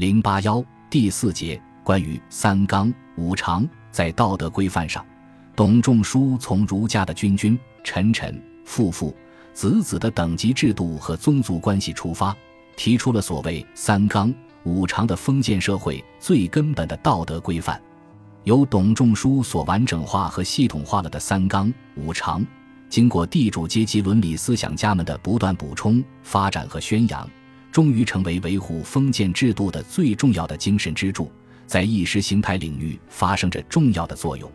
零八幺第四节关于三纲五常，在道德规范上，董仲舒从儒家的君君、臣臣、父父、子子的等级制度和宗族关系出发，提出了所谓三纲五常的封建社会最根本的道德规范。由董仲舒所完整化和系统化了的三纲五常，经过地主阶级伦理思想家们的不断补充、发展和宣扬，终于成为维护封建制度的最重要的精神支柱，在意识形态领域发生着重要的作用。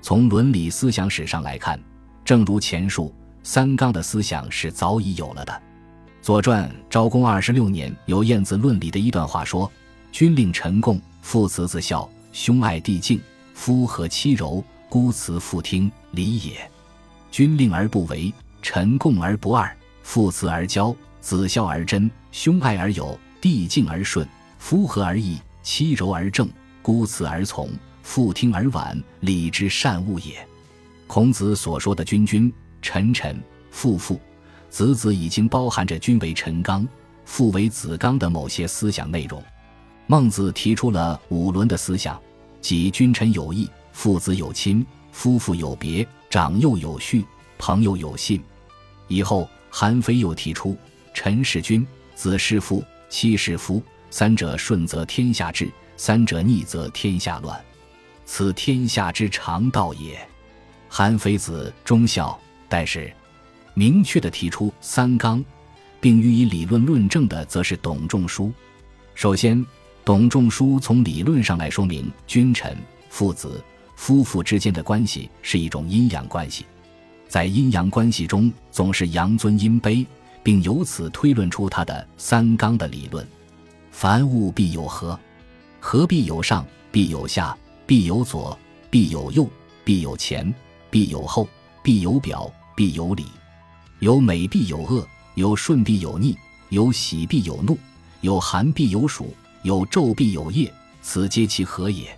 从伦理思想史上来看，正如前述，三纲的思想是早已有了的。《左传》昭公二十六年有晏子论礼的一段话说：“君令臣共，父慈子孝。”兄爱弟敬，夫和妻柔，姑慈妇听，礼也。君令而不为，臣共而不二，父慈而骄，子孝而真，兄爱而友，弟敬而顺，夫和而义，妻柔而正，姑慈而从，妇听而婉，礼之善物也。孔子所说的君君、臣臣、父父、子子，已经包含着君为臣纲，父为子纲的某些思想内容。孟子提出了五伦的思想。即君臣有义，父子有亲，夫妇有别，长幼有序，朋友有信。以后韩非又提出：臣是君，子是父，妻是夫，三者顺则天下治，三者逆则天下乱，此天下之常道也。韩非子忠孝，但是明确的提出三纲，并予以理论论证的，则是董仲舒。首先。董仲舒从理论上来说明，君臣、父子、夫妇之间的关系是一种阴阳关系，在阴阳关系中总是阳尊阴卑，并由此推论出他的三纲的理论：凡物必有和，和必有上，必有下，必有左，必有右，必有前，必有后，必有表，必有里，有美必有恶，有顺必有逆，有喜必有怒，有寒必有暑。有昼必有夜，此皆其和也。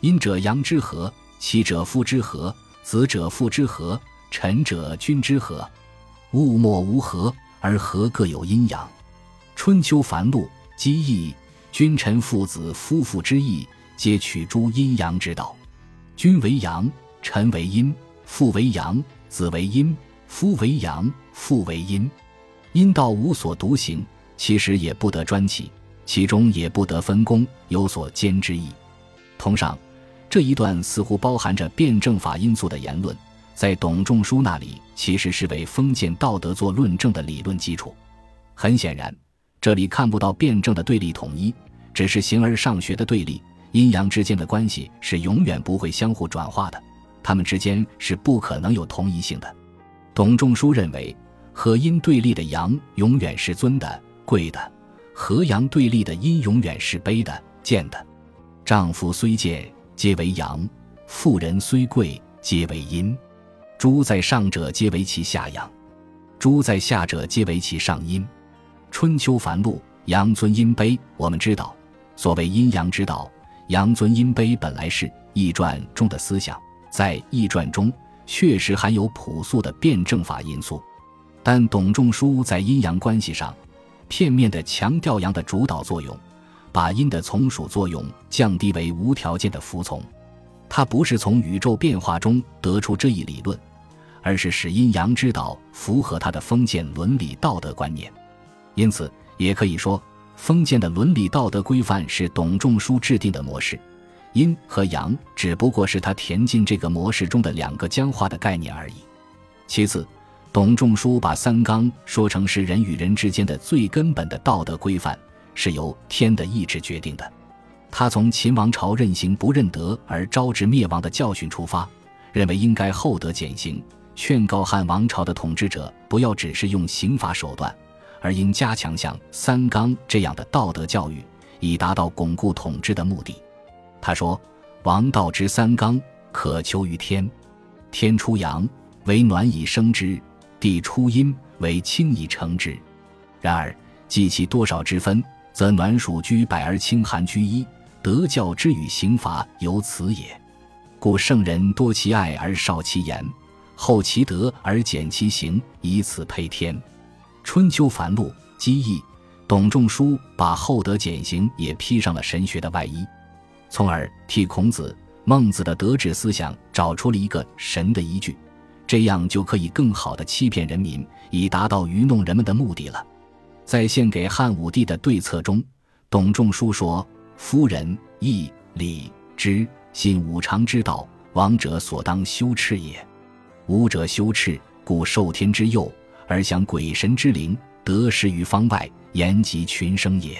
阴者阳之和，妻者夫之和，子者父之和，臣者君之和。物莫无和，而和各有阴阳。春秋繁露，积义，君臣父子夫妇之义，皆取诸阴阳之道。君为阳，臣为阴，父为阳，子为阴，夫为阳，父为阴。阴道无所独行，其实也不得专起。其中也不得分工，有所兼之意。同上，这一段似乎包含着辩证法因素的言论，在董仲舒那里其实是为封建道德做论证的理论基础。很显然，这里看不到辩证的对立统一，只是形而上学的对立。阴阳之间的关系是永远不会相互转化的，它们之间是不可能有同一性的。董仲舒认为，和阴对立的阳永远是尊的、贵的。和阳对立的阴永远是卑的贱的，丈夫虽贱，皆为阳；妇人虽贵，皆为阴。诸在上者，皆为其下阳；诸在下者，皆为其上阴。春秋繁露，阳尊阴卑。我们知道，所谓阴阳之道，阳尊阴卑本来是《易传》中的思想，在《易传》中确实含有朴素的辩证法因素，但董仲舒在阴阳关系上。片面的强调阳的主导作用，把阴的从属作用降低为无条件的服从。他不是从宇宙变化中得出这一理论，而是使阴阳之道符合他的封建伦理道德观念。因此，也可以说，封建的伦理道德规范是董仲舒制定的模式，阴和阳只不过是他填进这个模式中的两个僵化的概念而已。其次。董仲舒把三纲说成是人与人之间的最根本的道德规范，是由天的意志决定的。他从秦王朝任行不认德而招致灭亡的教训出发，认为应该厚德减刑，劝告汉王朝的统治者不要只是用刑罚手段，而应加强像三纲这样的道德教育，以达到巩固统治的目的。他说：“王道之三纲，可求于天。天出阳，为暖以生之。”地出阴为清以成之，然而计其多少之分，则暖暑居百而清寒居一，德教之与刑罚由此也。故圣人多其爱而少其言，厚其德而减其刑，以此配天。春秋繁露，积义，董仲舒把厚德简行也披上了神学的外衣，从而替孔子、孟子的德治思想找出了一个神的依据，这样就可以更好的欺骗人民，以达到愚弄人们的目的了。在献给汉武帝的对策中，董仲舒说：“夫人义礼智信五常之道，王者所当修饬也。武者修饬，故受天之佑，而享鬼神之灵，得失于方外。”言及群生也，《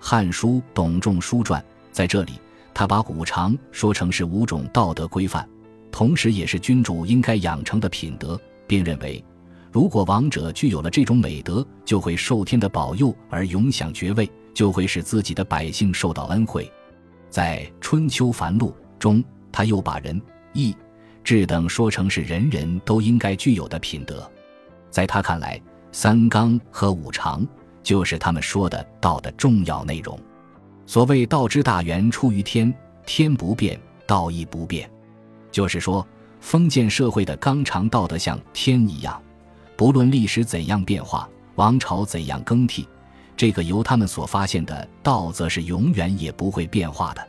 汉书·董仲舒传》在这里，他把五常说成是五种道德规范，同时也是君主应该养成的品德，并认为，如果王者具有了这种美德，就会受天的保佑而永享爵位，就会使自己的百姓受到恩惠。在《春秋繁露》中，他又把仁、义、智等说成是人人都应该具有的品德。在他看来，三纲和五常。就是他们说的道的重要内容。所谓“道之大源出于天，天不变，道亦不变”，就是说，封建社会的纲常道德像天一样，不论历史怎样变化，王朝怎样更替，这个由他们所发现的道，则是永远也不会变化的。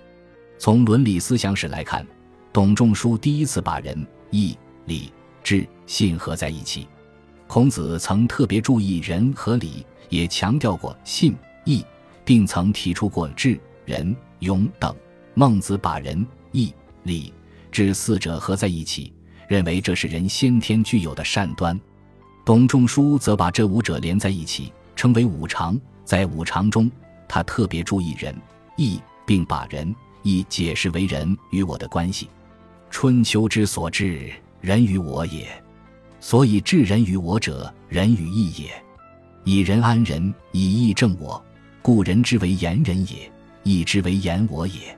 从伦理思想史来看，董仲舒第一次把仁、义、礼、智、信合在一起。孔子曾特别注意仁和礼。也强调过信义，并曾提出过智仁勇等。孟子把仁义礼智四者合在一起，认为这是人先天具有的善端。董仲舒则把这五者连在一起，称为五常。在五常中，他特别注意仁义，并把仁义解释为人与我的关系。春秋之所至，人与我也，所以治人与我者，人与义也。以仁安人，以义正我，故人之为言人也，义之为言我也。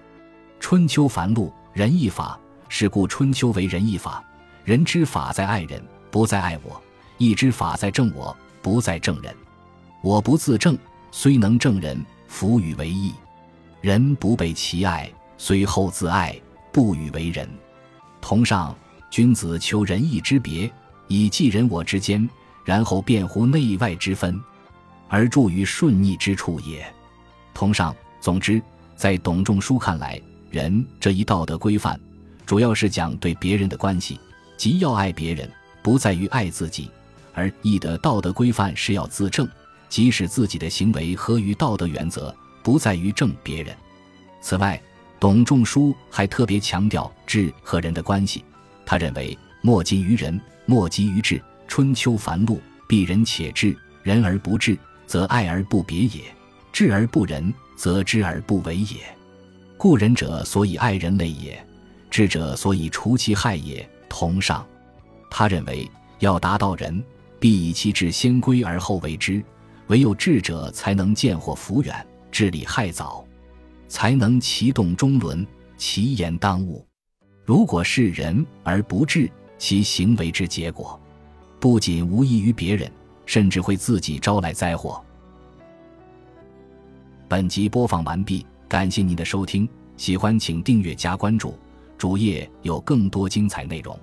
春秋繁露，仁义法，是故春秋为仁义法。人之法在爱人，不在爱我；义之法在正我，不在正人。我不自正，虽能正人，弗与为义；人不被其爱，虽后自爱，不与为人。同上，君子求仁义之别，以济人我之间。然后辩乎内外之分，而助于顺逆之处也。同上，总之，在董仲舒看来，仁这一道德规范，主要是讲对别人的关系，即要爱别人，不在于爱自己；而义的道德规范是要自正，即使自己的行为合于道德原则，不在于正别人。此外，董仲舒还特别强调智和人的关系，他认为莫近于人，莫急于智。春秋繁露，必仁且智，仁而不智，则爱而不别也；智而不仁，则知而不为也。故仁者，所以爱人类也；智者，所以除其害也。同上。他认为，要达到仁，必以其智先归而后为之；唯有智者，才能见祸福远，治理害早，才能其动中伦，其言当务。如果是人而不治，其行为之结果。不仅无益于别人，甚至会自己招来灾祸。本集播放完毕，感谢您的收听，喜欢请订阅加关注，主页有更多精彩内容。